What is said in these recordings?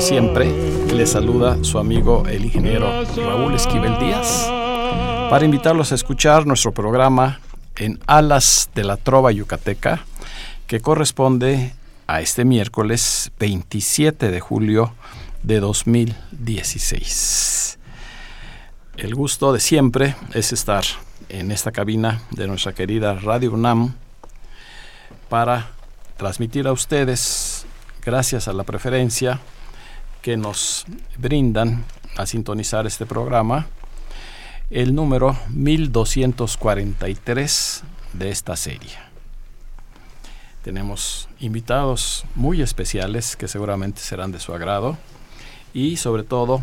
Siempre, le saluda su amigo el ingeniero Raúl Esquivel Díaz para invitarlos a escuchar nuestro programa en Alas de la Trova Yucateca, que corresponde a este miércoles 27 de julio de 2016. El gusto de siempre es estar en esta cabina de nuestra querida Radio UNAM para transmitir a ustedes, gracias a la preferencia que nos brindan a sintonizar este programa, el número 1243 de esta serie. Tenemos invitados muy especiales que seguramente serán de su agrado y sobre todo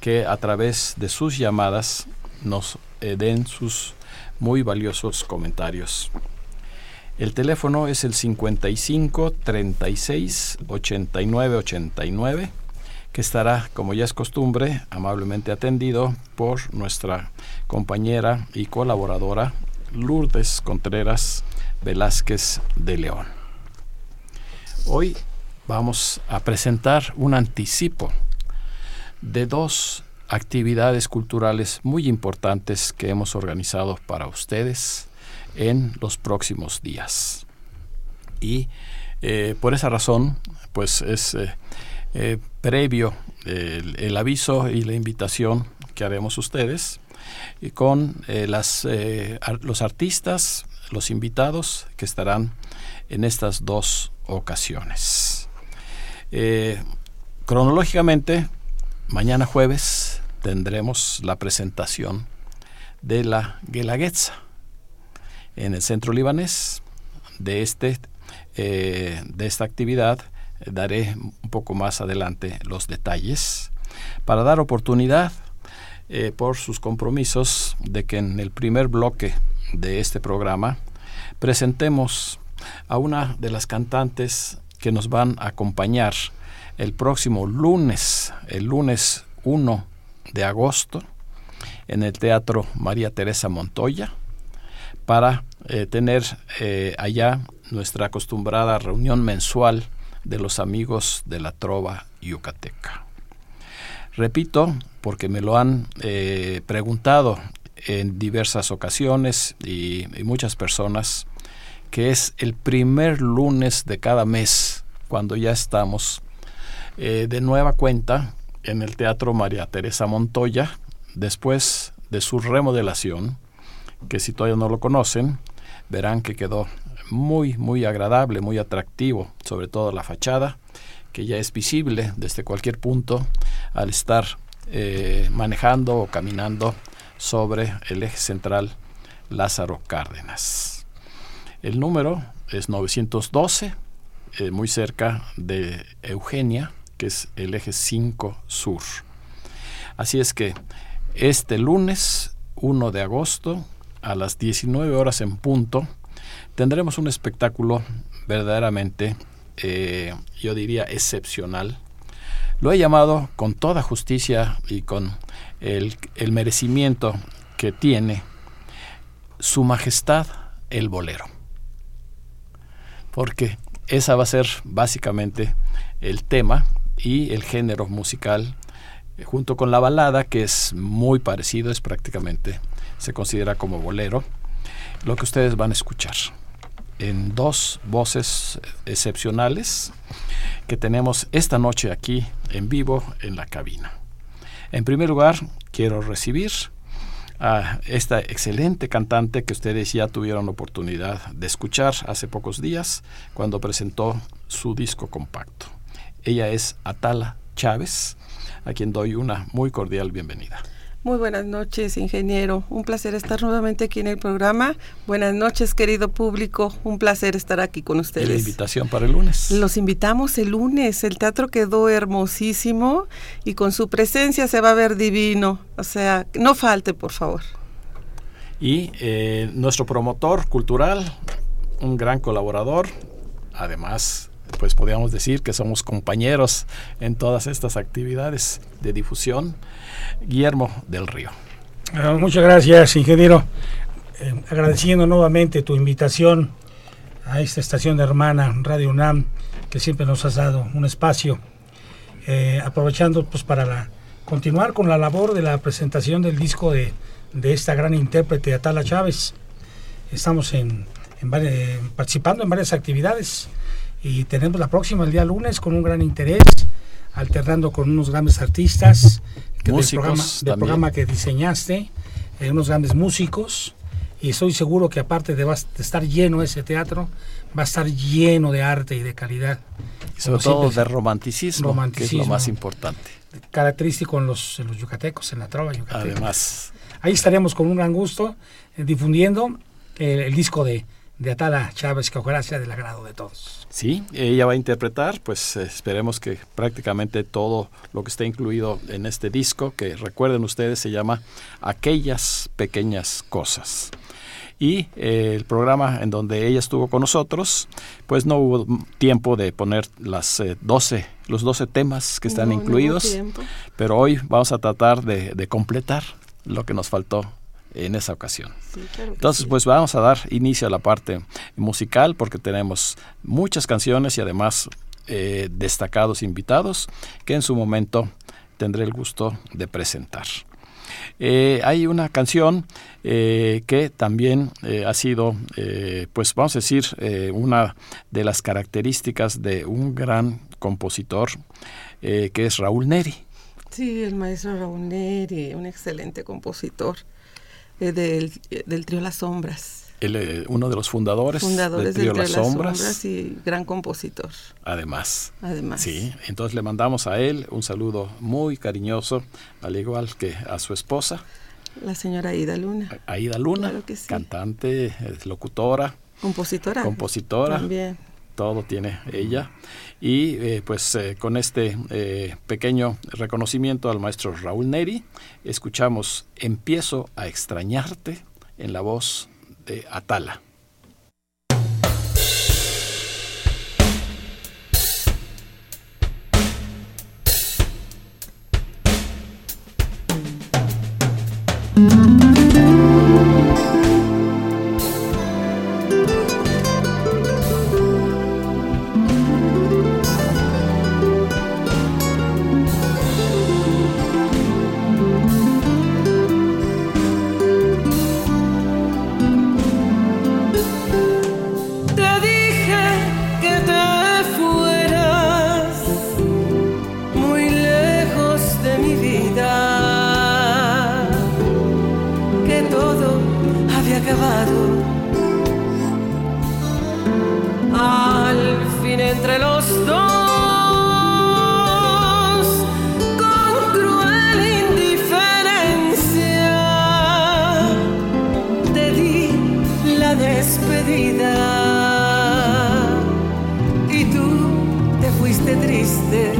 que a través de sus llamadas nos eh, den sus muy valiosos comentarios. El teléfono es el 55 36 89 89 que estará, como ya es costumbre, amablemente atendido por nuestra compañera y colaboradora Lourdes Contreras Velázquez de León. Hoy vamos a presentar un anticipo de dos actividades culturales muy importantes que hemos organizado para ustedes en los próximos días. Y eh, por esa razón, pues es eh, eh, previo el, aviso y la invitación que haremos ustedes y con eh, las, eh, los artistas, los invitados que estarán en estas dos ocasiones. Eh, cronológicamente, mañana jueves tendremos la presentación de la Guelaguetza en el centro libanés. De, este, eh, de esta actividad eh, daré un poco más adelante los detalles. Para dar oportunidad eh, por sus compromisos de que en el primer bloque de este programa presentemos a una de las cantantes que nos van a acompañar el próximo lunes, el lunes 1 de agosto, en el Teatro María Teresa Montoya, para eh, tener eh, allá nuestra acostumbrada reunión mensual de los amigos de la Trova Yucateca. Repito, porque me lo han eh, preguntado en diversas ocasiones y, muchas personas, que es el primer lunes de cada mes, cuando ya estamos eh, de nueva cuenta en el Teatro María Teresa Montoya, después de su remodelación, que si todavía no lo conocen, verán que quedó muy, muy agradable, muy atractivo, sobre todo la fachada, que ya es visible desde cualquier punto al estar eh, manejando o caminando sobre el eje central Lázaro Cárdenas. El número es 912, eh, muy cerca de Eugenia, que es el eje 5 sur. Así es que este lunes 1 de agosto a las 19 horas en punto tendremos un espectáculo verdaderamente, eh, yo diría, excepcional. Lo he llamado con toda justicia y con el, el merecimiento que tiene Su Majestad el Bolero. Porque esa va a ser básicamente el tema y el género musical eh, junto con la balada que es muy parecido, es prácticamente, se considera como bolero, lo que ustedes van a escuchar en dos voces excepcionales que tenemos esta noche aquí en vivo en la cabina. En primer lugar, quiero recibir a esta excelente cantante que ustedes ya tuvieron oportunidad de escuchar hace pocos días cuando presentó su disco compacto. Ella es Atala Chávez, a quien doy una muy cordial bienvenida. Muy buenas noches, ingeniero. Un placer estar nuevamente aquí en el programa. Buenas noches, querido público. Un placer estar aquí con ustedes. La invitación para el lunes. Los invitamos el lunes. El teatro quedó hermosísimo y con su presencia se va a ver divino. O sea, no falte, por favor. Y eh, nuestro promotor cultural, un gran colaborador, además pues podríamos decir que somos compañeros en todas estas actividades de difusión. Guillermo del Río. Uh, muchas gracias, ingeniero. Eh, agradeciendo nuevamente tu invitación a esta estación de hermana Radio UNAM, que siempre nos has dado un espacio, eh, aprovechando pues para la, continuar con la labor de la presentación del disco de, de esta gran intérprete Atala Chávez. Estamos en, varias, participando en varias actividades y tenemos la próxima el día lunes con un gran interés, alternando con unos grandes artistas que del, programa, del programa, que diseñaste, eh, unos grandes músicos y estoy seguro que aparte de, de, estar lleno ese teatro, va a estar lleno de arte y de calidad. Y sobre todo de romanticismo, romanticismo, que es lo más importante. Característico en los, en los yucatecos, en la trova yucateca. Además. Ahí estaremos con un gran gusto eh, difundiendo el, el disco de, de Atala Chávez, que ojalá sea del agrado de todos. Sí, ella va a interpretar, pues esperemos que prácticamente todo lo que esté incluido en este disco, que recuerden ustedes se llama Aquellas Pequeñas Cosas. Y eh, el programa en donde ella estuvo con nosotros, pues no hubo tiempo de poner las eh, 12, los 12 temas que están No, incluidos, pero hoy vamos a tratar de, de completar lo que nos faltó en esa ocasión. Sí, claro que Entonces, sí. pues vamos a dar inicio a la parte musical porque tenemos muchas canciones y además eh, destacados invitados que en su momento tendré el gusto de presentar. Eh, hay una canción eh, que también eh, ha sido, pues vamos a decir, una de las características de un gran compositor que es Raúl Neri. Sí, el maestro Raúl Neri, un excelente compositor eh, del, eh, del trío Las Sombras. Él, eh, uno de los fundadores, Fundadores del trío Las Sombras, Sombras y gran compositor, además. además. Sí, entonces le mandamos a él un saludo muy cariñoso, al igual que a su esposa, La señora Ida Luna, Aida Luna, Claro que sí. cantante, locutora, compositora. compositora, También. Todo tiene ella. Y eh, pues eh, con este eh, pequeño reconocimiento al maestro Raúl Neri, escuchamos Empiezo a extrañarte en la voz de Atala. Y tú te fuiste triste,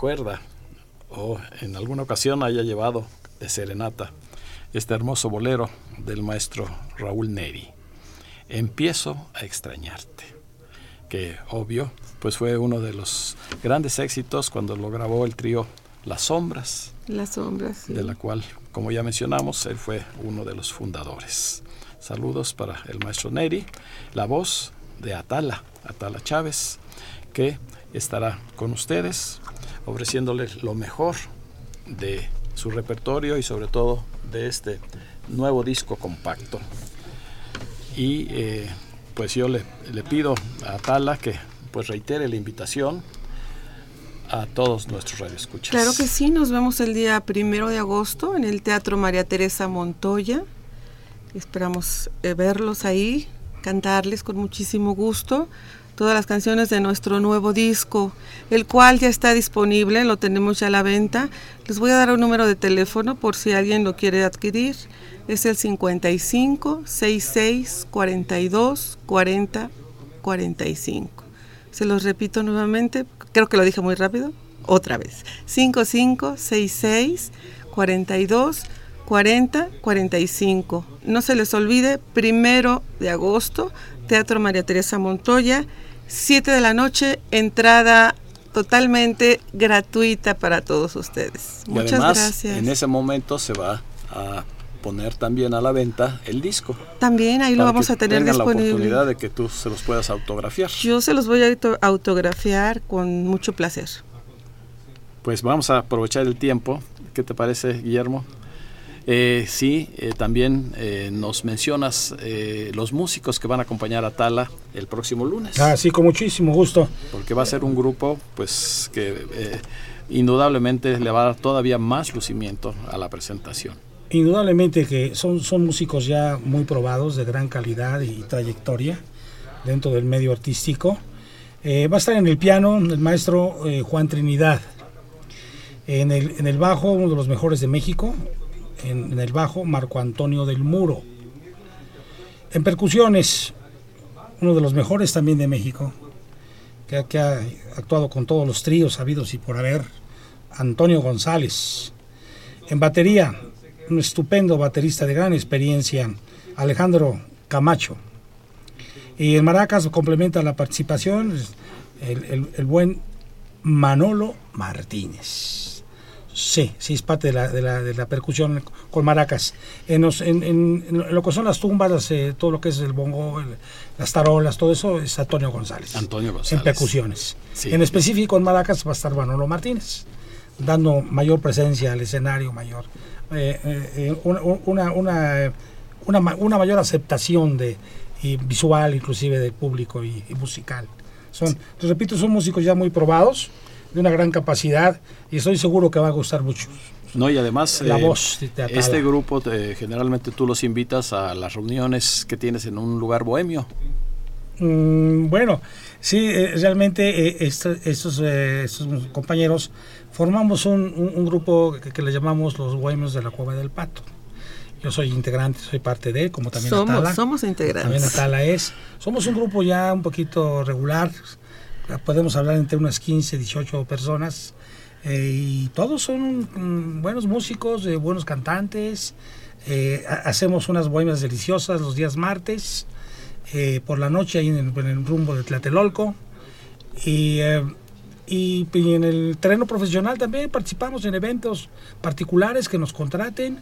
recuerda o en alguna ocasión haya llevado de serenata este hermoso bolero del maestro Raúl Neri? Empiezo a extrañarte, que obvio, pues fue uno de los grandes éxitos cuando lo grabó el trío Las Sombras, Las sombras. sí. de la cual, como ya mencionamos, él fue uno de los fundadores. Saludos para el maestro Neri, la voz de Atala, Atala Chávez, que estará con ustedes ofreciéndoles lo mejor de su repertorio y sobre todo de este nuevo disco compacto. Y eh, pues yo le, pido a Atala que pues reitere la invitación a todos nuestros radioescuchas. Claro que sí, nos vemos el día primero de agosto en el Teatro María Teresa Montoya. Esperamos eh, verlos ahí, cantarles con muchísimo gusto todas las canciones de nuestro nuevo disco, el cual ya está disponible, lo tenemos ya a la venta. Les voy a dar un número de teléfono por si alguien lo quiere adquirir. Es el 55 66 42 40 45. Se los repito nuevamente, creo que lo dije muy rápido, otra vez. 55 66 42 40 45. No se les olvide, primero de agosto, Teatro María Teresa Montoya, 7 de la noche, entrada totalmente gratuita para todos ustedes. Y Muchas además, gracias. en ese momento se va a poner también a la venta el disco. También ahí lo vamos a tener tengan la disponible. oportunidad de que tú se los puedas autografiar. Yo se los voy a auto- autografiar con mucho placer. Pues vamos a aprovechar el tiempo. ¿Qué te parece, Guillermo? Eh, sí, eh, también eh, nos mencionas eh, los músicos que van a acompañar a Tala el próximo lunes, Ah, sí, con muchísimo gusto. porque va a ser un grupo pues que indudablemente le va a dar todavía más lucimiento a la presentación. Indudablemente que son, son músicos ya muy probados, de gran calidad y trayectoria dentro del medio artístico. Va a estar en el piano el maestro Juan Trinidad. En el, en el bajo, uno de los mejores de México. En, el bajo, Marco Antonio del Muro. En percusiones, uno de los mejores también de México, que, ha- actuado con todos los tríos habidos y por haber, Antonio González. En batería, un estupendo baterista de gran experiencia, Alejandro Camacho. Y en maracas complementa la participación el buen Manolo Martínez. Sí, sí, es parte de la, de la, de la percusión con maracas. En, los- en- en- en lo que son las tumbas, las, eh, todo lo que es el bongo, el- las tarolas, todo eso es Antonio González. Antonio En González. percusiones. Sí. En específico en maracas va a estar Manolo Martínez, dando mayor presencia al escenario, mayor eh, eh, una, una, una, una ma- una mayor aceptación de y visual inclusive del público y, y musical. Son, te repito, son músicos ya muy probados, de una gran capacidad y estoy seguro que va a gustar mucho. No, y además La eh, voz este grupo eh, generalmente tú los invitas a las reuniones que tienes en un lugar bohemio. Mm, bueno, sí, eh, realmente eh, estos, eh, estos compañeros formamos un, un- un grupo que, que le llamamos los Bohemios de la Cueva del Pato. Yo soy integrante, soy parte de él, como también somos, Atala. somos También integrantes. Atala es. Somos un grupo ya un poquito regular. Podemos hablar entre unas 15, 18 personas. eh, y todos son mm, buenos músicos, eh, buenos cantantes. eh, ha- hacemos unas bohemias deliciosas los días martes, por la noche ahí en el, rumbo de Tlatelolco. Y, en el terreno profesional también participamos en eventos particulares que nos contraten.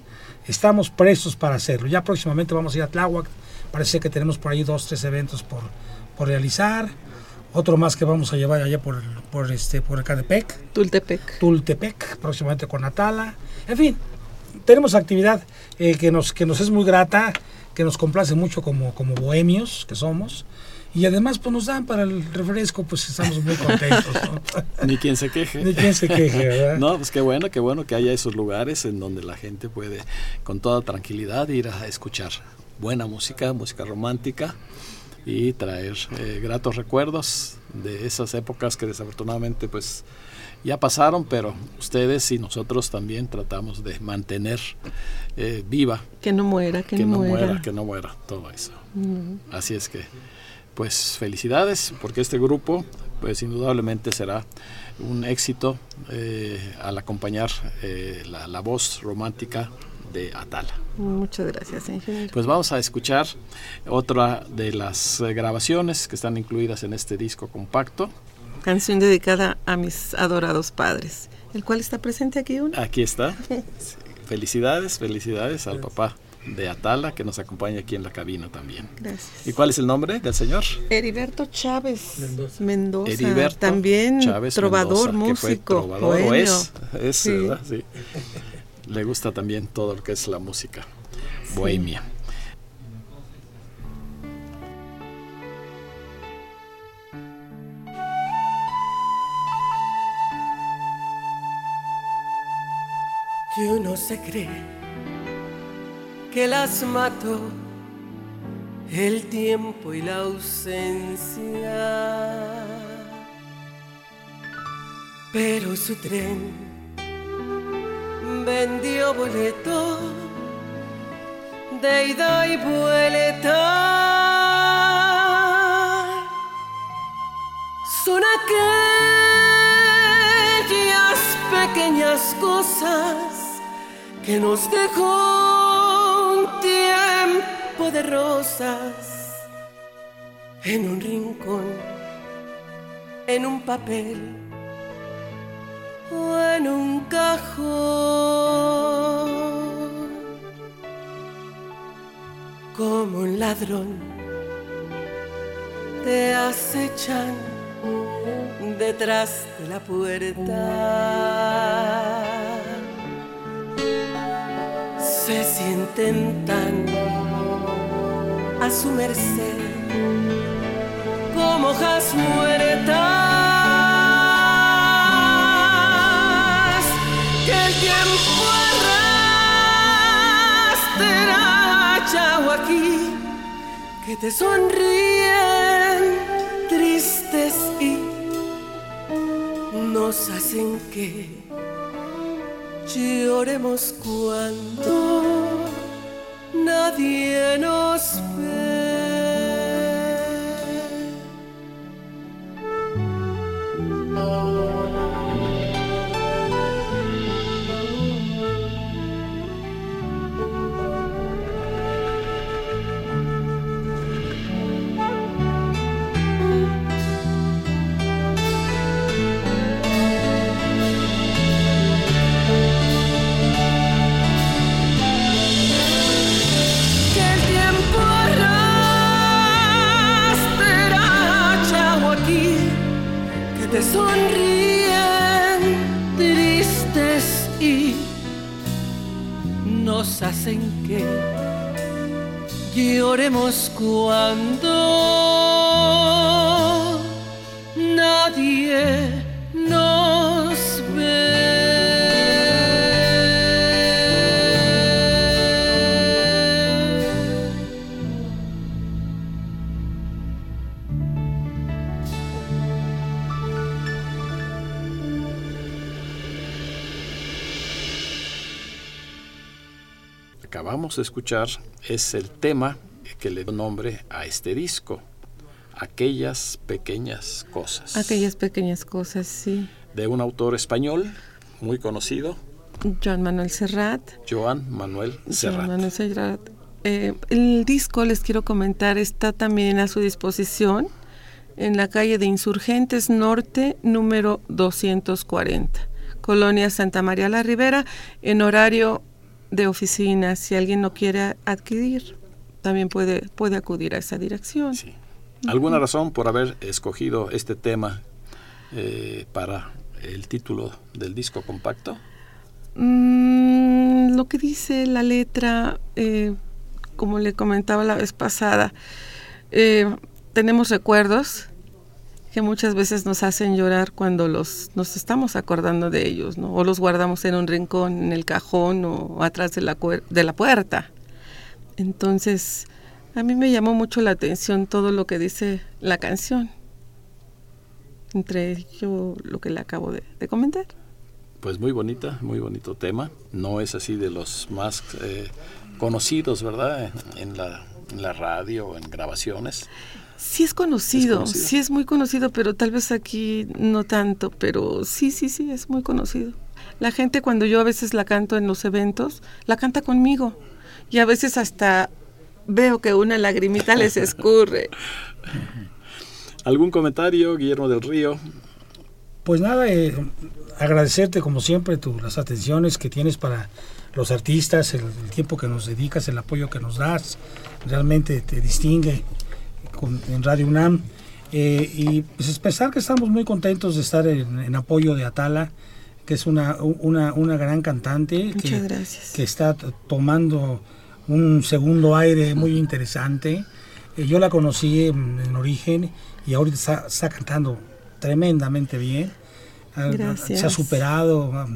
Estamos prestos para hacerlo. Ya próximamente vamos a ir a Tláhuac. Parece que tenemos por ahí dos, tres eventos por, por realizar. Otro más que vamos a llevar allá por, por, este, por Ecatepec. Tultepec. Tultepec, próximamente con Atala. En fin, tenemos actividad eh, que, nos, que nos es muy grata, que nos complace mucho como, como bohemios que somos. Y además pues nos dan para el refresco, pues estamos muy contentos. ¿no? Ni quien se queje. Ni quien se queje, ¿verdad? No, pues qué bueno, qué bueno que haya esos lugares en donde la gente puede con toda tranquilidad ir a escuchar buena música, música romántica y traer eh, gratos recuerdos de esas épocas que desafortunadamente pues ya pasaron, pero ustedes y nosotros también tratamos de mantener eh, viva, Que no muera, que, que no, no muera. muera, que no muera todo eso. Mm. Así es que, pues felicidades, porque este grupo pues indudablemente será un éxito eh, al acompañar eh, la, la voz romántica de Atala. Muchas gracias, ingeniero. Pues vamos a escuchar otra de las eh, grabaciones que están incluidas en este disco compacto. Canción dedicada a mis adorados padres, el cual está presente aquí uno. Aquí está. Felicidades, felicidades al papá de Atala que nos acompaña aquí en la cabina también. Gracias. ¿Y cuál es el nombre del señor? Heriberto Chávez Mendoza, Heriberto también Chávez trovador, Mendoza, que fue músico, trovador, o es, es, Sí. ¿verdad? Sí. Le gusta también todo lo que es la música bohemia. Que uno se cree que las mató el tiempo y la ausencia. Pero su tren vendió boleto de ida y vuelta. Son aquellas pequeñas cosas que nos dejó un tiempo de rosas en un rincón, en un papel o en un cajón. Como un ladrón te acechan detrás de la puerta. Se sienten tan a su merced como hojas muertas te sonríen tristes y nos hacen que lloremos cuando nadie nos ve. Lloremos cuando nadie nos ve. Acabamos de escuchar es el tema que le dio nombre a este disco, Aquellas pequeñas cosas, Aquellas pequeñas cosas, sí. de un autor español muy conocido, Joan Manuel Serrat. Joan Manuel Joan Serrat. Manuel Serrat. Eh, el disco, les quiero comentar, está también a su disposición en la calle de Insurgentes Norte, número 240, Colonia Santa María la Ribera, en horario de oficina. Si alguien no quiere adquirir, también puede, puede acudir a esa dirección. Sí. ¿Alguna razón por haber escogido este tema eh, para el título del disco compacto? Mm, lo que dice la letra, eh, como le comentaba la vez pasada, eh, tenemos recuerdos que muchas veces nos hacen llorar cuando los nos estamos acordando de ellos, ¿no? O los guardamos en un rincón, en el cajón o atrás de la, de la puerta. Entonces, a mí me llamó mucho la atención todo lo que dice la canción. Entre ello lo que le acabo de- de comentar. Pues muy bonita, muy bonito tema. No es así de los más eh, conocidos, ¿verdad? En, en la, en la radio en grabaciones. Sí es conocido, Es conocido. sí es muy conocido, pero tal vez aquí no tanto, pero sí, sí, sí, es muy conocido. La gente cuando yo a veces la canto en los eventos, la canta conmigo y a veces hasta veo que una lagrimita les escurre. ¿Algún comentario, Guillermo del Río? Pues nada, eh, agradecerte como siempre tu, las atenciones que tienes para los artistas, el, el tiempo que nos dedicas, el apoyo que nos das, realmente te distingue con- en Radio UNAM. Eh, y pues expresar que estamos muy contentos de estar en, en apoyo de Atala, que es una, una, una gran cantante que, Muchas gracias. que está tomando un segundo aire muy interesante. Eh, yo la conocí en, en origen y ahorita está, está cantando tremendamente bien. Ha- Gracias. Se ha superado, ha,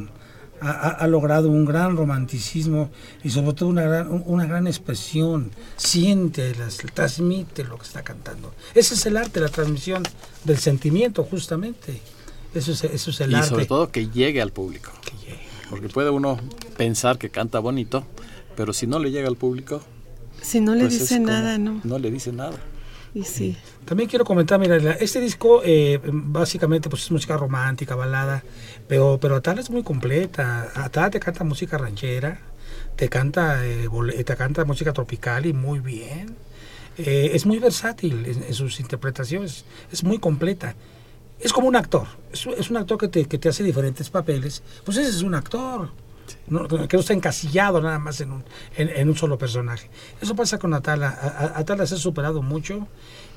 ha- ha logrado un gran romanticismo y sobre todo una gran, un- una gran expresión. Siente, las, transmite lo que está cantando. Ese es el arte, la transmisión del sentimiento, justamente. Eso es, eso es el y arte. sobre todo que llegue al público. Porque puede uno pensar que canta bonito, pero si no le llega al público, Si no le pues es dice como- nada, no. No le dice nada. Y sí. También quiero comentar, mira, este disco eh, básicamente pues es música romántica, balada, pero, pero Atala es muy completa. Atala te canta música ranchera, te canta, eh, bole- te canta música tropical y muy bien. Eh, es muy versátil en, en sus interpretaciones, es muy completa. Es como un actor, es, es un actor que te, que te hace diferentes papeles. Pues ese es un actor, no, que no está encasillado nada más en un, en, en un solo personaje. Eso pasa con Atala. Atala se ha superado mucho,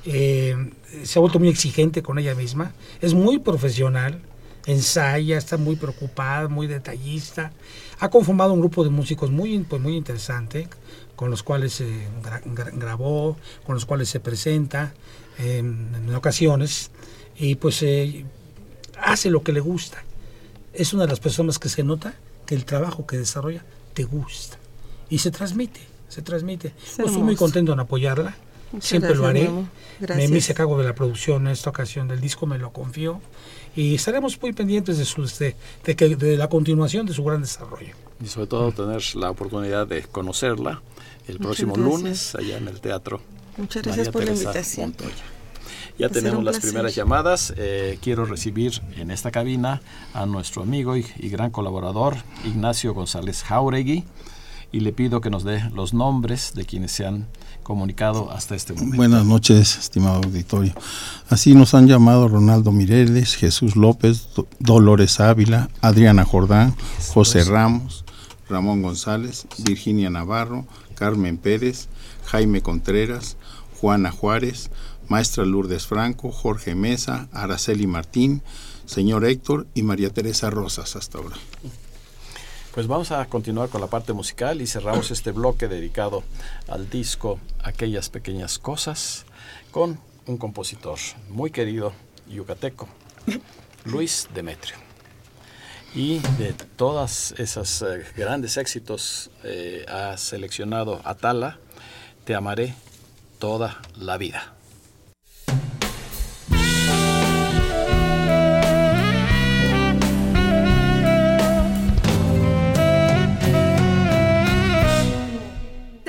eh, se ha vuelto muy exigente con ella misma, es muy profesional, ensaya, está muy preocupada, muy detallista. Ha conformado un grupo de músicos muy, pues, muy interesante, con los cuales eh, gra- gra- grabó, con los cuales se presenta eh, en ocasiones, y pues eh, hace lo que le gusta. Es una de las personas que se nota que el trabajo que desarrolla te gusta y se transmite, se transmite. Yo estoy muy contento en apoyarla, Muchas siempre lo haré. Memo. Me, Gracias. me hice cargo de la producción en esta ocasión del disco, me lo confió y estaremos muy pendientes de, su, de, de que- de la continuación de su gran desarrollo. Y sobre todo tener la oportunidad de conocerla el próximo gracias. lunes allá en el teatro. Muchas gracias María por la invitación. Montoya. Ya tenemos las primeras llamadas. Eh, quiero recibir en esta cabina a nuestro amigo y, y gran colaborador Ignacio González Jauregui y le pido que nos dé los nombres de quienes se han comunicado hasta este momento. Buenas noches, estimado auditorio. Así nos han llamado Ronaldo Mireles, Jesús López, Do- Dolores Ávila, Adriana Jordán, José Ramos, Ramón González, Virginia Navarro, Carmen Pérez, Jaime Contreras, Juana Juárez, Maestra Lourdes Franco, Jorge Mesa, Araceli Martín, señor Héctor y María Teresa Rosas hasta ahora. Pues vamos a continuar con la parte musical y cerramos este bloque dedicado al disco Aquellas Pequeñas Cosas con un compositor muy querido, yucateco, Luis Demetrio. Y de todas esas eh, grandes éxitos eh, ha seleccionado Atala, Te amaré toda la vida.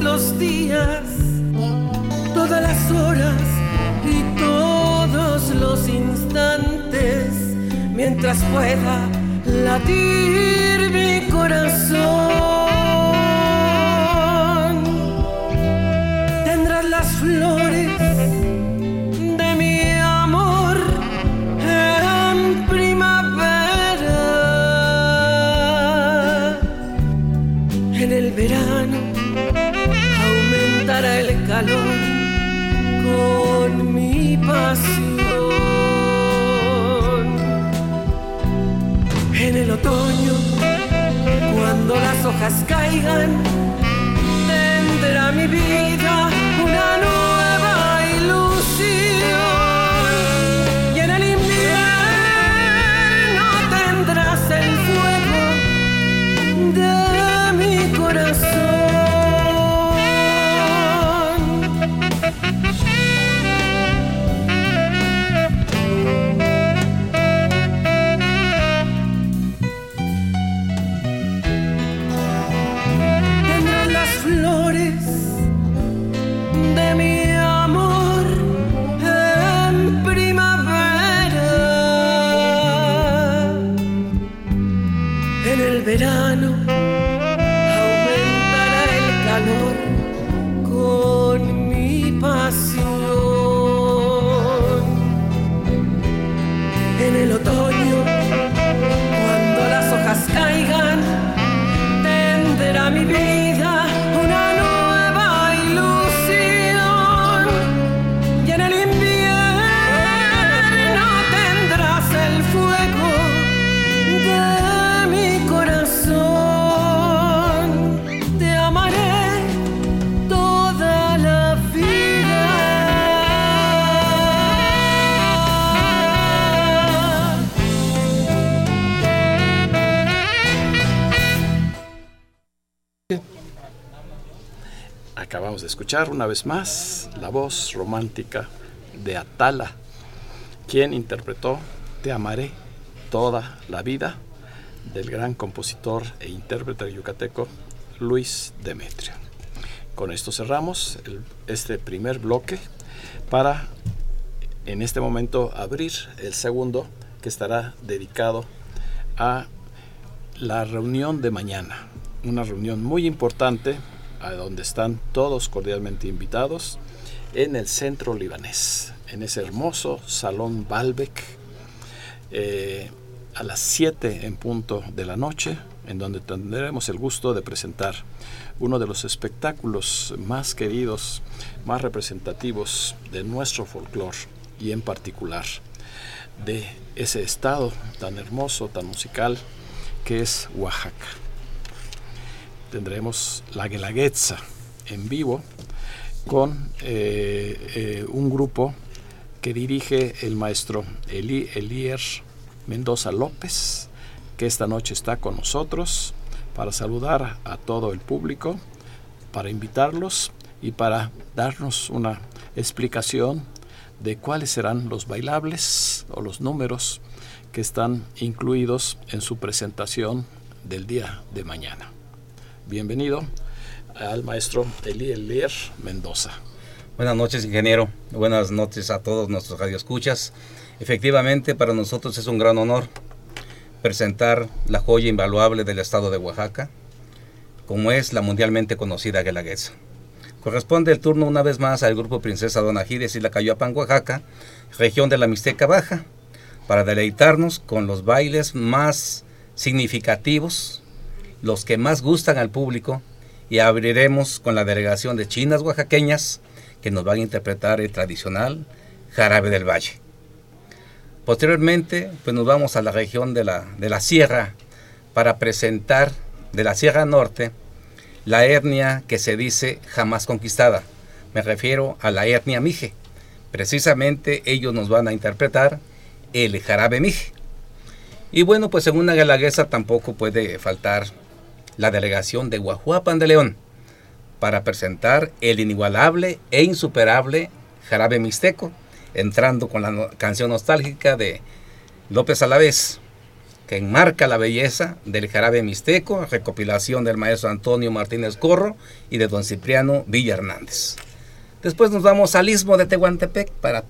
los días, todas las horas y todos los instantes, mientras pueda latir mi corazón. Hojas caigan, tendrá mi vida una nueva ilusión. Escuchar una vez más la voz romántica de Atala, quien interpretó Te amaré toda la vida del gran compositor e intérprete yucateco Luis Demetrio. Con esto cerramos este primer bloque para en este momento abrir el segundo que estará dedicado a la reunión de mañana. Una reunión muy importante a donde están todos cordialmente invitados en el centro libanés, en ese hermoso salón Balbec, eh, a las 7 en punto de la noche, en donde tendremos el gusto de presentar uno de los espectáculos más queridos, más representativos de nuestro folclore y en particular de ese estado tan hermoso, tan musical que es Oaxaca. Tendremos la Guelaguetza en vivo con eh, eh, un grupo que dirige el maestro Eli, Elier Mendoza López, que esta noche está con nosotros para saludar a todo el público, para invitarlos y para darnos una explicación de cuáles serán los bailables o los números que están incluidos en su presentación del día de mañana. Bienvenido al maestro Eli Elier Mendoza. Buenas noches, ingeniero. Buenas noches a todos nuestros radioescuchas. Efectivamente, para nosotros es un gran honor presentar la joya invaluable del estado de Oaxaca, como es la mundialmente conocida Guelaguetza. Corresponde el turno una vez más al grupo Princesa Donajides y la Cayoapan, Oaxaca, región de la Mixteca Baja, para deleitarnos con los bailes más significativos, los que más gustan al público, y abriremos con la delegación de chinas oaxaqueñas que nos van a interpretar el tradicional jarabe del valle. Posteriormente, pues nos vamos a la región de la, de la sierra para presentar de la Sierra Norte la etnia que se dice jamás conquistada. Me refiero a la etnia Mije. Precisamente ellos nos van a interpretar el jarabe Mije. Y bueno, pues en una galaguesa tampoco puede faltar la delegación de Guajuapan de León para presentar el inigualable e insuperable jarabe mixteco, entrando con la canción nostálgica de López Alavés, que enmarca la belleza del jarabe mixteco, recopilación del maestro Antonio Martínez Corro y de don Cipriano Villa Hernández. Después nos vamos al istmo de Tehuantepec para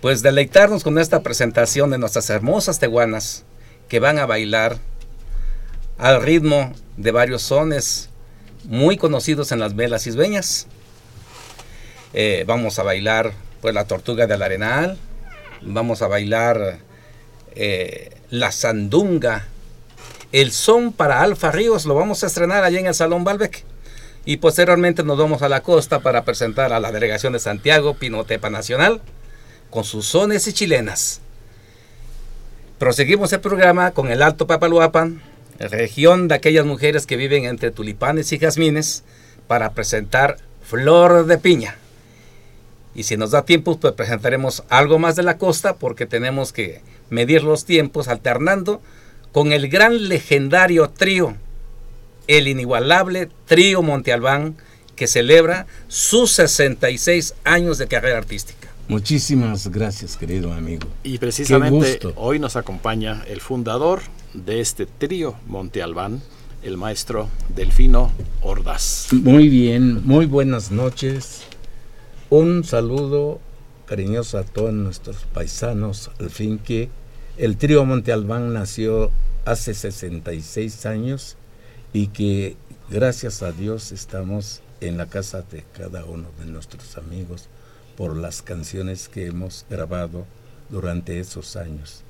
pues deleitarnos con esta presentación de nuestras hermosas tehuanas que van a bailar al ritmo de varios sones muy conocidos en las velas isbeñas. Eh, vamos a bailar pues la tortuga del arenal, vamos a bailar eh, la sandunga, el son para Alfa Ríos, lo vamos a estrenar allí en el Salón Balbec. Y posteriormente nos vamos a la costa para presentar a la delegación de Santiago, Pinotepa Nacional, con sus sones y chilenas. Proseguimos el programa con el Alto Papaluapan, región de aquellas mujeres que viven entre tulipanes y jazmines, para presentar Flor de Piña. Y si nos da tiempo, pues presentaremos algo más de la costa, porque tenemos que medir los tiempos alternando con el gran legendario trío, el inigualable trío Monte Albán, que celebra sus 66 años de carrera artística. Muchísimas gracias, querido amigo. Y precisamente hoy nos acompaña el fundador de este trío Monte Albán, el maestro Delfino Ordaz. Muy bien, muy buenas noches. Un saludo cariñoso a todos nuestros paisanos, al fin que el trío Monte Albán nació hace 66 años y que gracias a Dios estamos en la casa de cada uno de nuestros amigos por las canciones que hemos grabado durante esos años.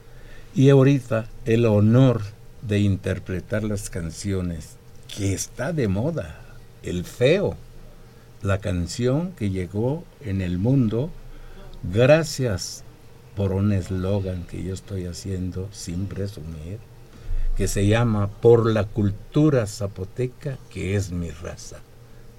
Y ahorita el honor de interpretar las canciones que está de moda, el feo, la canción que llegó en el mundo gracias por un eslogan que yo estoy haciendo sin presumir, que se llama Por la cultura zapoteca que es mi raza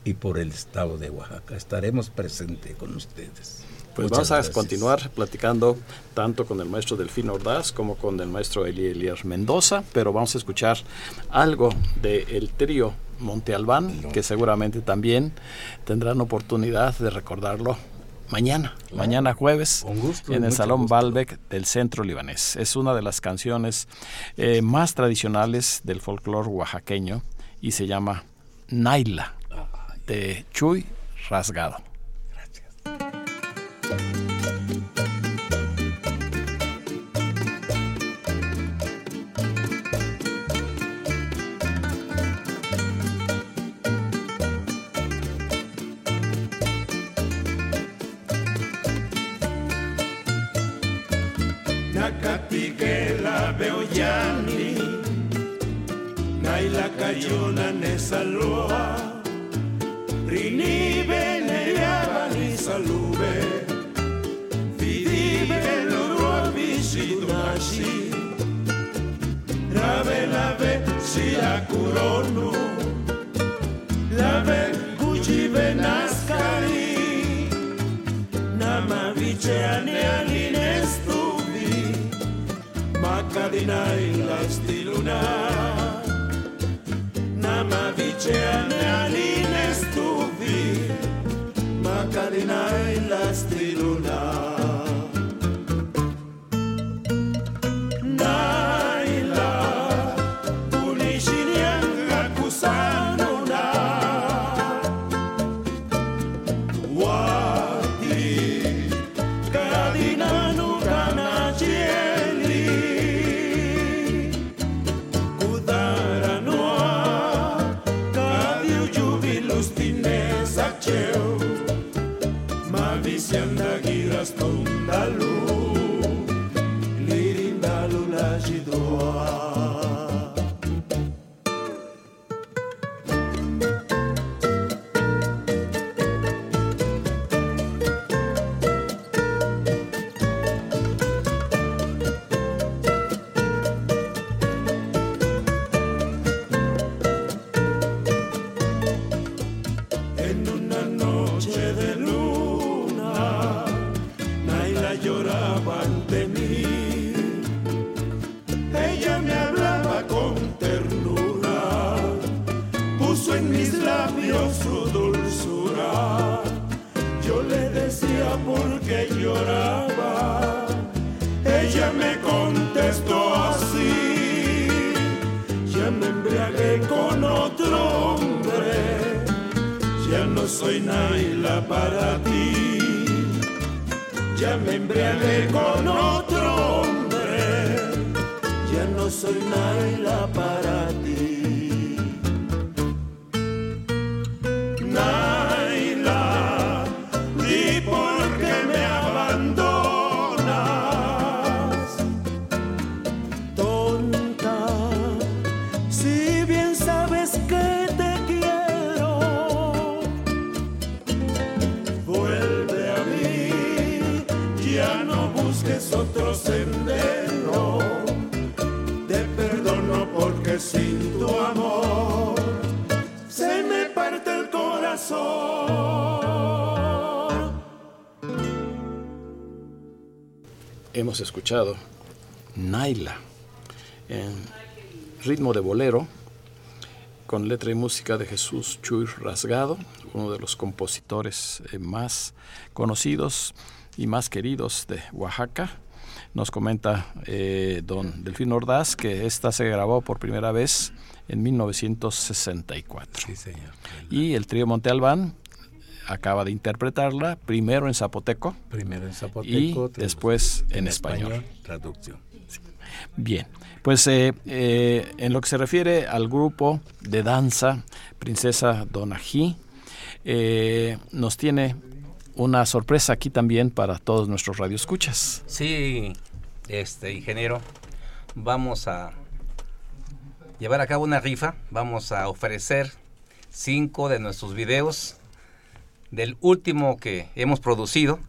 y por el estado de Oaxaca. Estaremos presentes con ustedes. Pues Muchas vamos a gracias. continuar platicando tanto con el maestro Delfino Ordaz como con el maestro Eli Elias Mendoza, pero vamos a escuchar algo del trío Monte Albán, que seguramente también tendrán oportunidad de recordarlo mañana, mañana jueves, en el Salón Balbec del Centro Libanés. Es una de las canciones eh, más tradicionales del folclore oaxaqueño y se llama Naila, de Chuy Rasgado. Hemos escuchado Naila en ritmo de bolero con letra y música de Jesús Chuy Rasgado, uno de los compositores eh, más conocidos y más queridos de Oaxaca. Nos comenta eh, don Delfín Ordaz que esta se grabó por primera vez en 1964. Sí, señor. Y el trío Monte Albán acaba de interpretarla primero en zapoteco Primero en y después en, español. Traducción. Bien, pues eh, eh, en lo que se refiere al grupo de danza Princesa Donají, eh, nos tiene una sorpresa aquí también para todos nuestros radioescuchas. Sí, este ingeniero, vamos a llevar a cabo una rifa. Vamos a ofrecer cinco de nuestros videos del último que hemos producido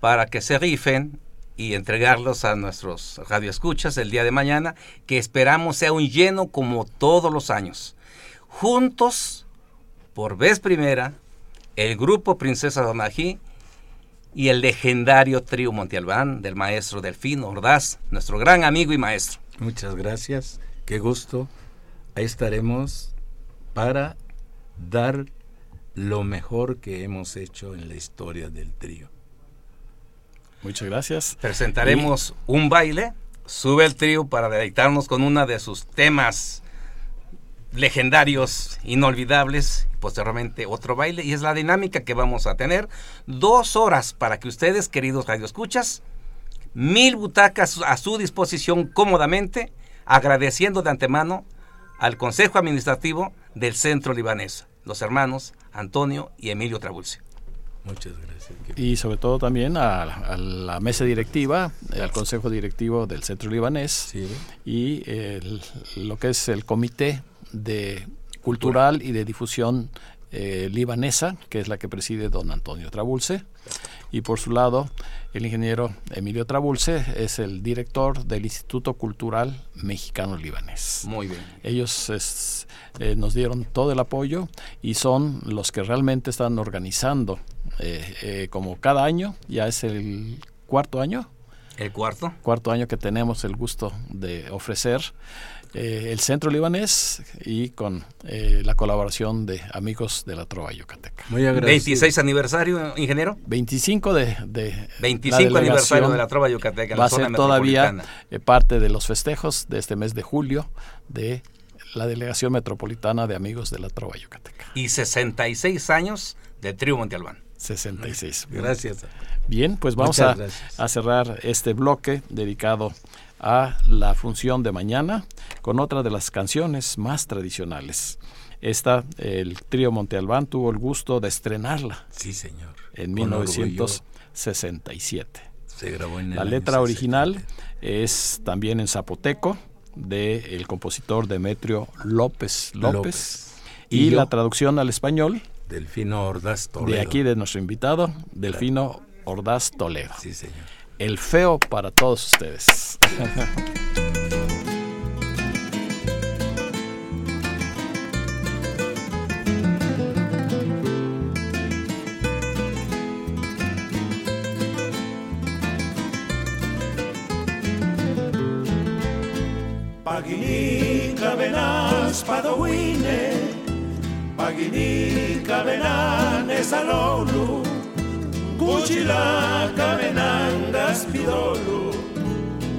para que se rifen y entregarlos a nuestros radioescuchas el día de mañana, que esperamos sea un lleno como todos los años. Juntos, por vez primera, el grupo Princesa Donají y el legendario trío Montealbán del maestro Delfín Ordaz, nuestro gran amigo y maestro. Muchas gracias. Qué gusto. Ahí estaremos para dar lo mejor que hemos hecho en la historia del trío. Muchas gracias. Presentaremos un baile. Sube el trío para deleitarnos con uno de sus temas legendarios, inolvidables, posteriormente otro baile, y es la dinámica que vamos a tener. Dos horas para que ustedes, queridos radioescuchas, mil butacas a su disposición cómodamente, agradeciendo de antemano al Consejo Administrativo del Centro Libanés, los hermanos Antonio y Emilio Trabulce. Muchas gracias. Y sobre todo también a, a la mesa directiva, eh, al Consejo Directivo del Centro Libanés Sí. y el- lo que es el Comité de Cultural y de Difusión eh, Libanesa, que es la que preside don Antonio Trabulce. Y por su lado, el ingeniero Emilio Trabulce es el director del Instituto Cultural Mexicano Libanés. Muy bien. Ellos es- eh, nos dieron todo el apoyo y son los que realmente están organizando, eh, eh, como cada año, ya es el cuarto año, El cuarto. cuarto año que tenemos el gusto de ofrecer eh, el Centro Libanés y con eh, la colaboración de amigos de la Trova Yucateca. Muy agradecido. 26 aniversario, ingeniero. 25 de, de 25 la delegación aniversario de la Trova Yucateca. en va la a zona ser todavía metropolitana. eh, parte de los festejos de este mes de julio de la delegación metropolitana de amigos de la Trova Yucateca. Y 66 años de Trío Monte Albán. 66. Gracias. Bien, pues vamos a, a cerrar este bloque dedicado a la función de mañana con otra de las canciones más tradicionales. Esta, el trío Monte Albán tuvo el gusto de estrenarla Sí, señor. en Con orgullo 1967. Se grabó en el La letra original 67. es también en zapoteco del compositor Demetrio López López, López. y, Y yo- la traducción al español Delfino Ordaz Toledo. de aquí de nuestro invitado, Delfino Ordaz Toledo. Sí, señor. El feo para todos ustedes. Paginica venas padowine, paginica venanes alolu, Kuchila kavenangas Gaspidolo,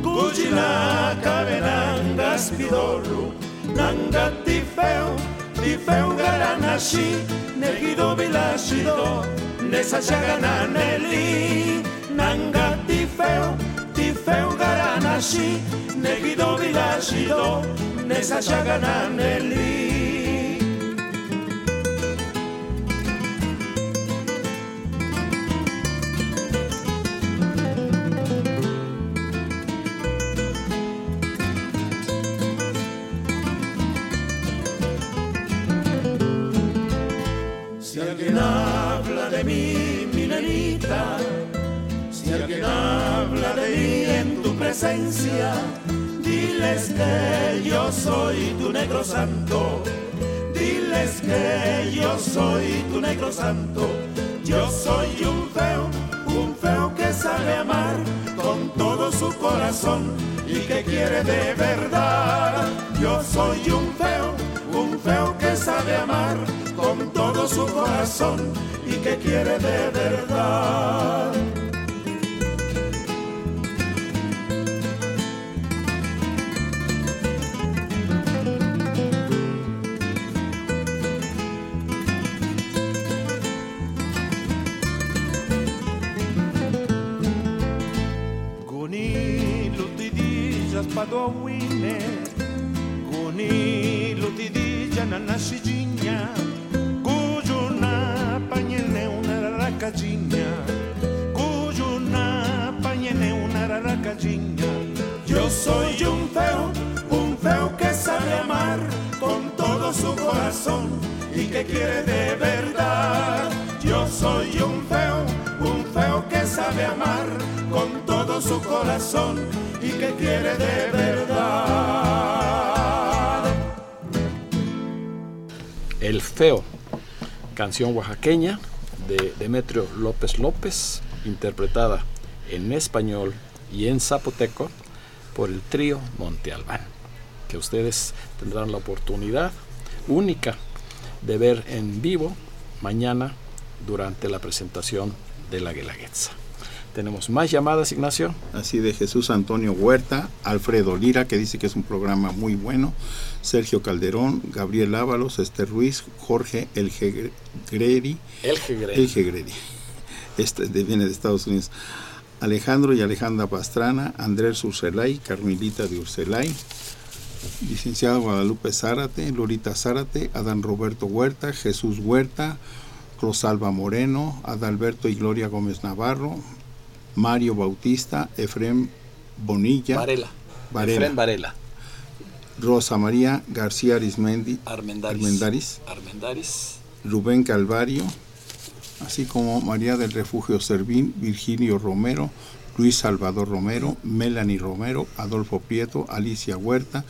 Gujinaka Benan Gaspidolo, Nangatifeu, Tifeu Garanashi, Negido Vilashido, Nesashagananeli, Nangatifeu, Tifeu Garanashi, Negido Vilashido, Nesashagananeli. Negro santo. Diles que yo soy tu negro santo. Yo soy un feo, un feo que sabe amar con todo su corazón y que quiere de verdad. Yo soy un feo, un feo que sabe amar con todo su corazón y que quiere de verdad. Lutidijas padowine Guni lutidija nanashijinya Kujuna panyene una rakajinya Kujuna panyene una rakajinya Yo soy un feo, un feo que sabe amar con todo su corazón y que quiere de verdad. Yo soy un feo, un feo que sabe amar su corazón y que quiere de verdad. El feo, canción oaxaqueña de Demetrio López López, interpretada en español y en zapoteco por el trío Monte Albán, que ustedes tendrán la oportunidad única de ver en vivo mañana durante la presentación de la Guelaguetza. Tenemos más llamadas, Ignacio. Así de Jesús Antonio Huerta, Alfredo Lira, que dice que es un programa muy bueno, Sergio Calderón, Gabriel Ábalos, Esther Ruiz, Jorge Elgegredi. Elgegredi. Elgegredi. Este de, viene de Estados Unidos. Alejandro y Alejandra Pastrana, Andrés Urselay, Carmelita de Urselay, licenciado Guadalupe Zárate, Lorita Zárate, Adán Roberto Huerta, Jesús Huerta, Rosalba Moreno, Adalberto y Gloria Gómez Navarro, Mario Bautista, Efrem Bonilla, Varela. Varela. Efrén Varela. Rosa María García Arismendi, Armendaris. Armendaris, Armendaris. Rubén Calvario, así como María del Refugio Servín, Virgilio Romero, Luis Salvador Romero, Melanie Romero, Adolfo Prieto, Alicia Huerta,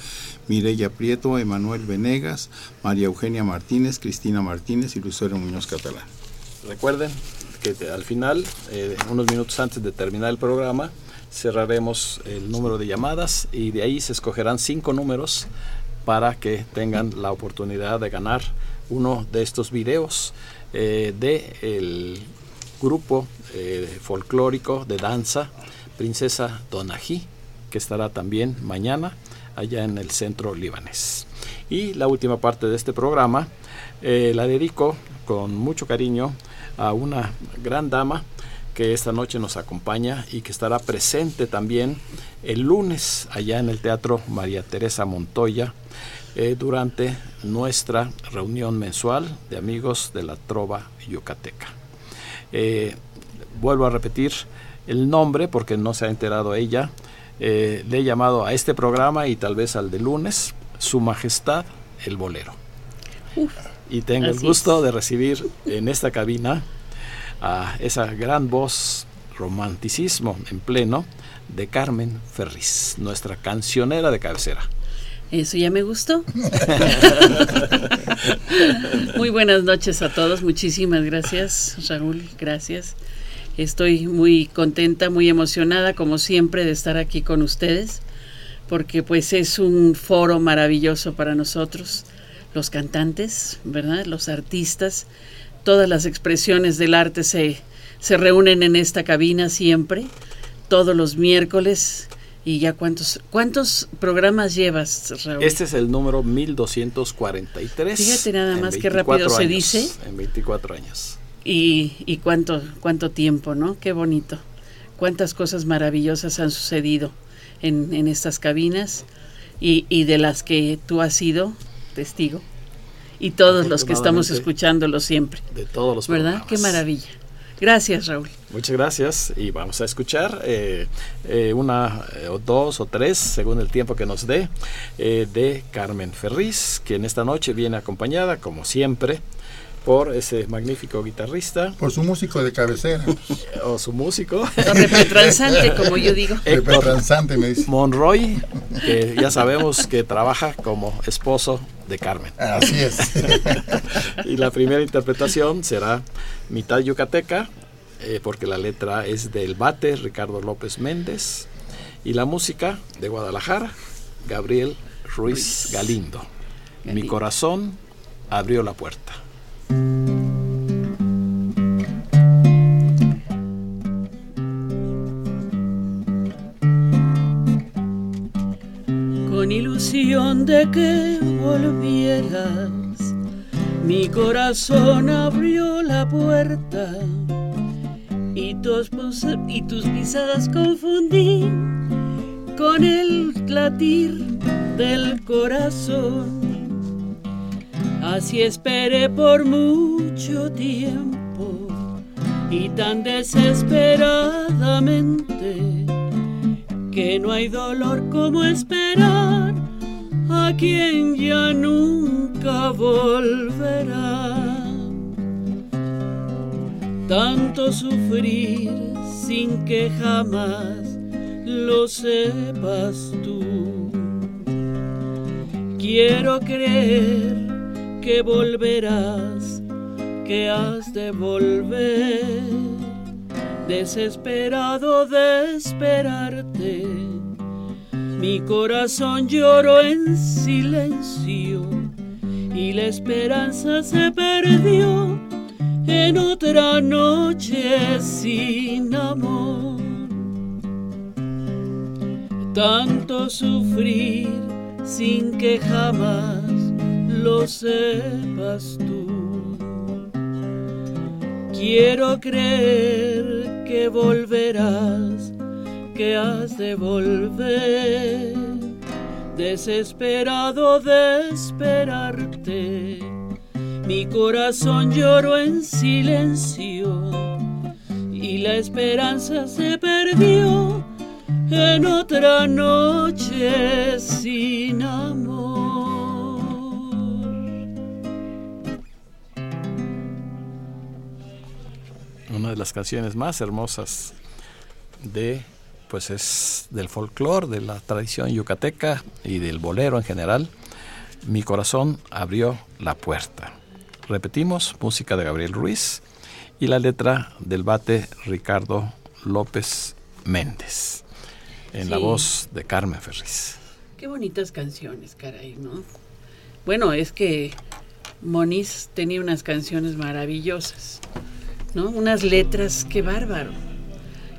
Mireya Prieto, Emanuel Venegas, María Eugenia Martínez, Cristina Martínez y Lucero Muñoz Catalán. Recuerden que al final, eh, unos minutos antes de terminar el programa, cerraremos el número de llamadas y de ahí se escogerán cinco números para que tengan la oportunidad de ganar uno de estos videos eh, de el grupo eh, folclórico de danza Princesa Donají, que estará también mañana allá en el centro libanés. Y la última parte de este programa eh, la dedico con mucho cariño a una gran dama que esta noche nos acompaña y que estará presente también el lunes allá en el Teatro María Teresa Montoya eh, durante nuestra reunión mensual de amigos de la Trova Yucateca. Eh, vuelvo a repetir el nombre porque no se ha enterado ella. Le he llamado a este programa y tal vez al de lunes, Su Majestad el Bolero. y tengo el gusto es. de recibir en esta cabina a esa gran voz, romanticismo en pleno, de Carmen Ferriz, nuestra cancionera de cabecera. Eso ya me gustó. muy buenas noches a todos. Muchísimas gracias, Raúl. Gracias. Estoy muy contenta, muy emocionada, como siempre, de estar aquí con ustedes, porque pues es un foro maravilloso para nosotros, los cantantes, ¿verdad? Los artistas, todas las expresiones del arte se, se reúnen en esta cabina siempre, todos los miércoles. ¿Y ya cuántos, cuántos programas llevas, Raúl? Este es el número 1243. Fíjate nada más qué 24 rápido se dice. En 24 años. Y, y cuánto, cuánto tiempo, ¿no? Qué bonito. Cuántas cosas maravillosas han sucedido en, en estas cabinas y, y de las que tú has sido testigo. Y todos los que estamos escuchándolo siempre. De todos los ¿Verdad? Qué maravilla. Gracias, Raúl. Muchas gracias y vamos a escuchar eh, eh, una eh, o dos o tres, según el tiempo que nos dé, eh, de Carmen Ferriz, quien esta noche viene acompañada, como siempre, por ese magnífico guitarrista. Por su músico de cabecera. O su músico. O repetransante, como yo digo. Héctor Repetransante, me dice. Monroy, que ya sabemos que trabaja como esposo de Carmen. Así es. y la primera interpretación será mitad yucateca, eh, porque la letra es del bate Ricardo López Méndez, y la música de Guadalajara, Gabriel Ruiz Galindo. Mi corazón abrió la puerta. De que volvieras, mi corazón abrió la puerta y tus, y tus pisadas confundí con el latir del corazón. Así esperé por mucho tiempo y tan desesperadamente que no hay dolor como esperar a quien ya nunca volverá. Tanto sufrir sin que jamás lo sepas tú. Quiero creer que volverás, que has de volver desesperado de esperarte. Mi corazón lloró en silencio y la esperanza se perdió en otra noche sin amor. Tanto sufrir sin que jamás lo sepas tú. Quiero creer que volverás, que has de volver, desesperado de esperarte. Mi corazón lloró en silencio y la esperanza se perdió en otra noche sin amor. Una de las canciones más hermosas de pues es del folclore, de la tradición yucateca y del bolero en general. Mi corazón abrió la puerta. Repetimos, música de Gabriel Ruiz y la letra del bate Ricardo López Méndez, en la voz de Carmen Ferriz. Qué bonitas canciones, caray, ¿no? Bueno, es que Moniz tenía unas canciones maravillosas, ¿no? Unas letras, qué bárbaro.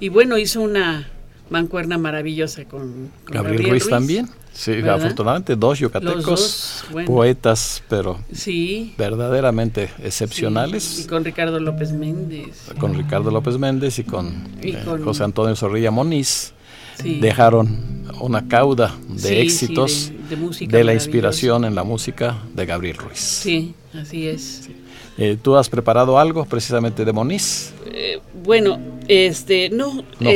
Y bueno, hizo una mancuerna maravillosa con, con Gabriel, Ruiz, también. Sí, ¿verdad? afortunadamente dos yucatecos, Los dos, bueno. poetas, pero Sí. verdaderamente Sí, excepcionales. y con Ricardo López Méndez. Con Ricardo López Méndez y con, Y eh, con- José Antonio Zorrilla Moniz. Sí. Dejaron una cauda de éxitos de- la inspiración en la música de Gabriel Ruiz. Sí, así es. Eh, ¿Tú has preparado algo precisamente de Moniz? Eh, bueno, este, no, No.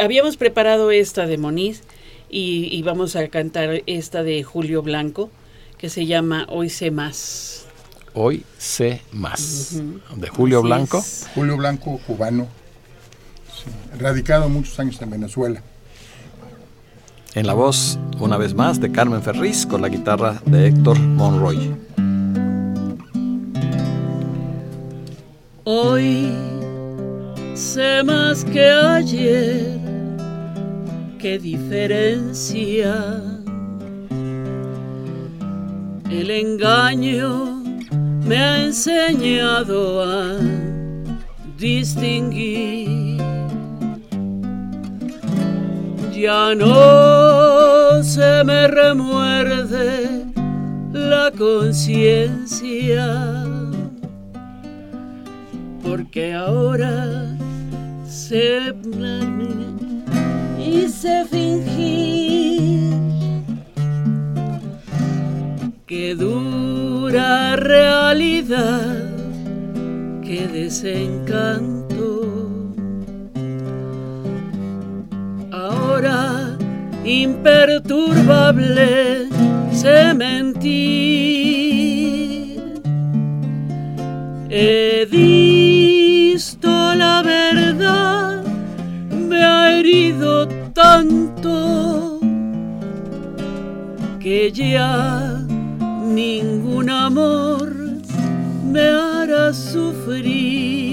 Habíamos preparado esta de Moniz y, y vamos a cantar esta de Julio Blanco que se llama Hoy sé más. Hoy sé más. De Julio Así Blanco. es. Julio Blanco, cubano, sí, radicado muchos años en Venezuela. En la voz, una vez más, de Carmen Ferriz con la guitarra de Héctor Monroy. Hoy sé más que ayer, qué diferencia. El engaño me ha enseñado a distinguir. Ya no se me remuerde la conciencia porque ahora sé y sé fingir que dura realidad, que desencanto. Ahora imperturbable sé mentir. He visto la verdad, me ha herido tanto que ya ningún amor me hará sufrir.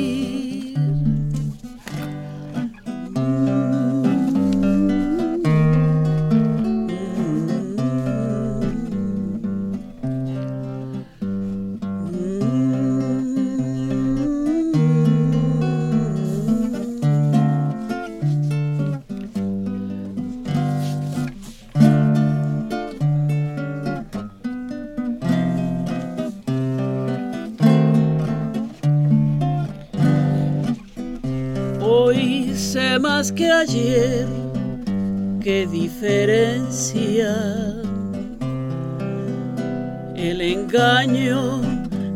Que ayer, qué diferencia. El engaño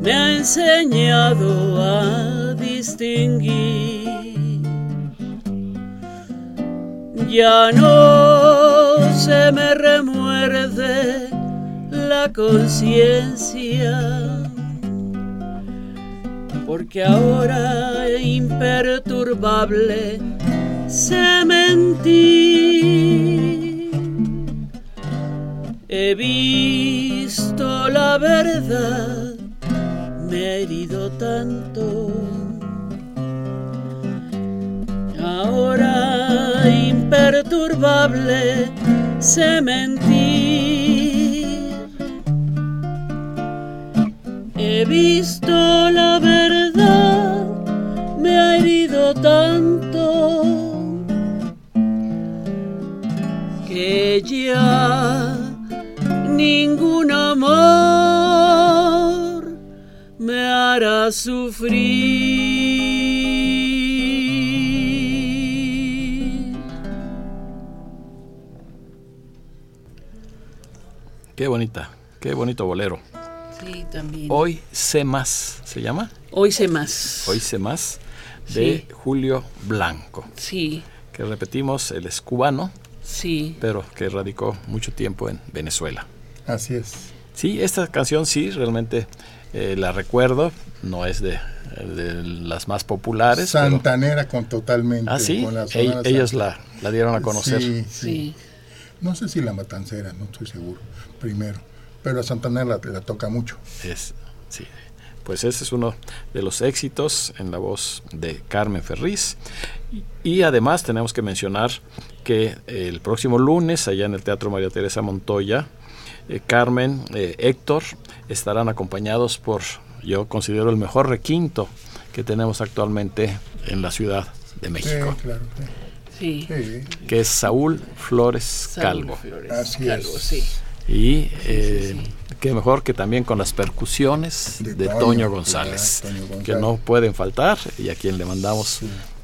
me ha enseñado a distinguir. Ya no se me remuerde la conciencia porque ahora imperturbable sé mentir. He visto la verdad, me ha herido tanto. Ahora imperturbable sé mentir. visto ya ningún amor me hará sufrir. Qué bonita, qué bonito bolero. Sí, también. Hoy sé más, ¿se llama? Hoy sé más. Hoy sé más de Sí. Julio Blanco, Sí, que repetimos, él es cubano, sí. pero que radicó mucho tiempo en Venezuela. Así es. Sí, esta canción sí, realmente eh, la recuerdo, no es de, de las más populares. pero- Santanera con totalmente. ah, sí, con la ellos Santanera. la, la dieron a conocer. Sí, sí. Sí. No sé si la matancera, no estoy seguro. Primero. Pero a Santanera la, la toca mucho. Es, sí. Pues ese es uno de los éxitos en la voz de Carmen Ferriz. Y además tenemos que mencionar que el próximo lunes, allá en el Teatro María Teresa Montoya, eh, Carmen, eh, Héctor, estarán acompañados por, yo considero, el mejor requinto que tenemos actualmente en la Ciudad de México, Sí, claro. Sí. Sí. que es Saúl Flores Saúl Calvo. Flores Así Calvo, es. sí. Y eh, qué mejor que también con las percusiones de, De Toño, Toño, González, Toño que González. no pueden faltar y a quien le mandamos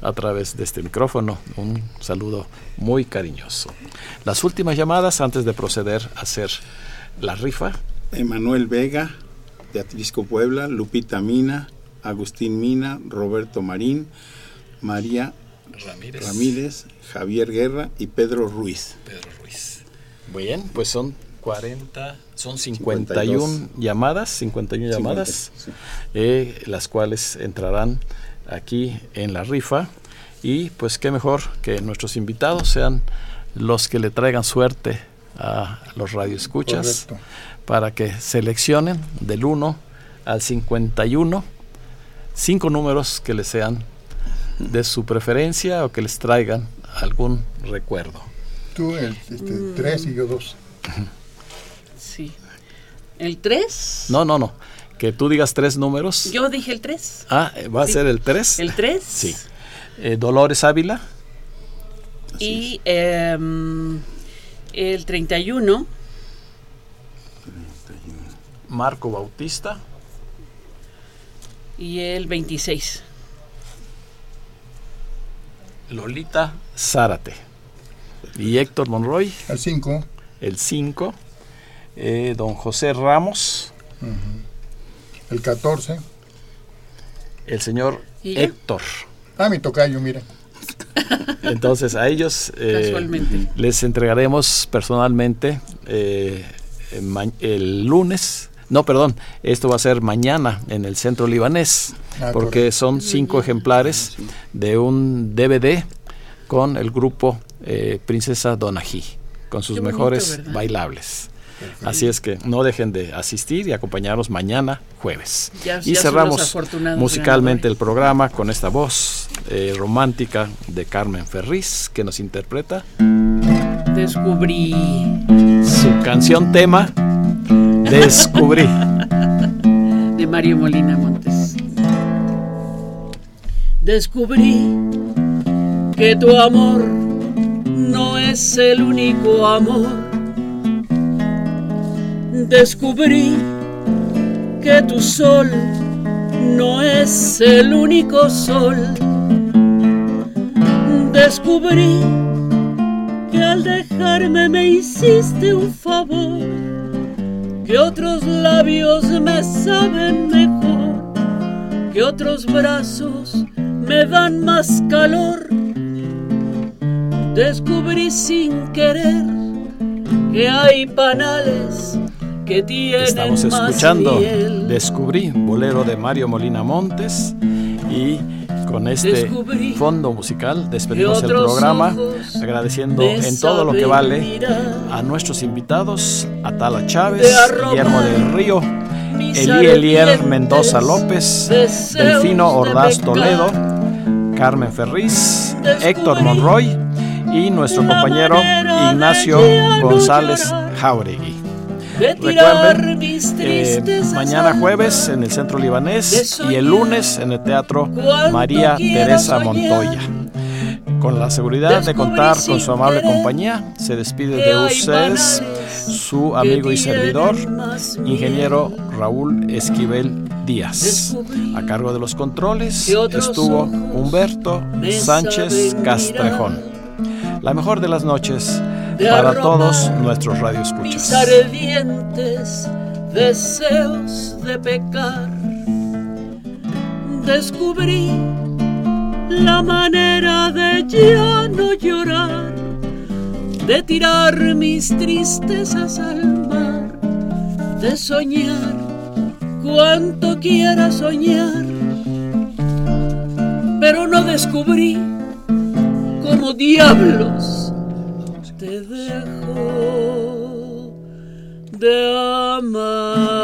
a través de este micrófono un saludo muy cariñoso. Las últimas llamadas antes de proceder a hacer la rifa. Emanuel Vega, de Atlisco Puebla, Lupita Mina, Agustín Mina, Roberto Marín, María Ramírez. Ramírez, Javier Guerra y Pedro Ruiz. Pedro Ruiz. Bien, pues son 40, son 51 52. llamadas, 51 llamadas, sí. eh, las cuales entrarán aquí en la rifa. Y pues qué mejor que nuestros invitados sean los que le traigan suerte a los radioescuchas Correcto. para que seleccionen del 1 al 51 cinco números que les sean de su preferencia o que les traigan algún recuerdo. Tú, el este, tres y yo dos. Sí. ¿El 3? No, no, no. Que tú digas tres números. Yo dije el 3. Ah, eh, ¿va a Sí. ser el 3? ¿El 3? Sí. Eh, Dolores Ávila, Y em, el 31. Marco Bautista, Y el 26. Lolita Zárate y Héctor Monroy, Al cinco. el 5, eh, don José Ramos, El 14. el señor. Héctor. Ah, mi tocayo, mira. Entonces a ellos eh, les entregaremos personalmente eh, el lunes. No, perdón, esto va a ser mañana en el centro libanés, Ah, porque correcto. son cinco ejemplares de un DVD con el grupo eh, Princesa Donají, con sus Qué mejores bailables. Así es que no dejen de asistir y acompañarnos mañana jueves. Ya- y ya cerramos musicalmente el programa con esta voz eh, romántica de Carmen Ferriz que nos interpreta Descubrí. su canción tema Descubrí. de Mario Molina Montes. Descubrí que tu amor no es el único amor. Descubrí que tu sol no es el único sol. Descubrí que al dejarme me hiciste un favor que otros labios me saben mejor, que otros brazos me dan más calor. Descubrí sin querer que hay panales que tienen Estamos escuchando. Descubrí, bolero de Mario Molina Montes y con este fondo musical despedimos el programa agradeciendo en todo lo que vale a nuestros invitados Atala Chávez, Guillermo del Río, Eli Elier Mendoza López, Delfino de Ordaz. Toledo, Carmen Ferriz, Héctor Monroy y nuestro compañero Ignacio ya no Recuerden, eh, mañana jueves en el Centro Libanés y el lunes en el Teatro María Teresa Montoya. Con la seguridad de contar con su amable compañía, se despide de ustedes su amigo y servidor, ingeniero Raúl Esquivel Díaz. A cargo de los controles estuvo Humberto Sánchez Castrejón. La mejor de las noches para todos nuestros radioescuchas. ardientes deseos de pecar. Descubrí la manera de ya no llorar, de tirar mis tristezas al mar, de soñar cuanto quiera soñar, pero no descubrí como diablos te dejo de amar.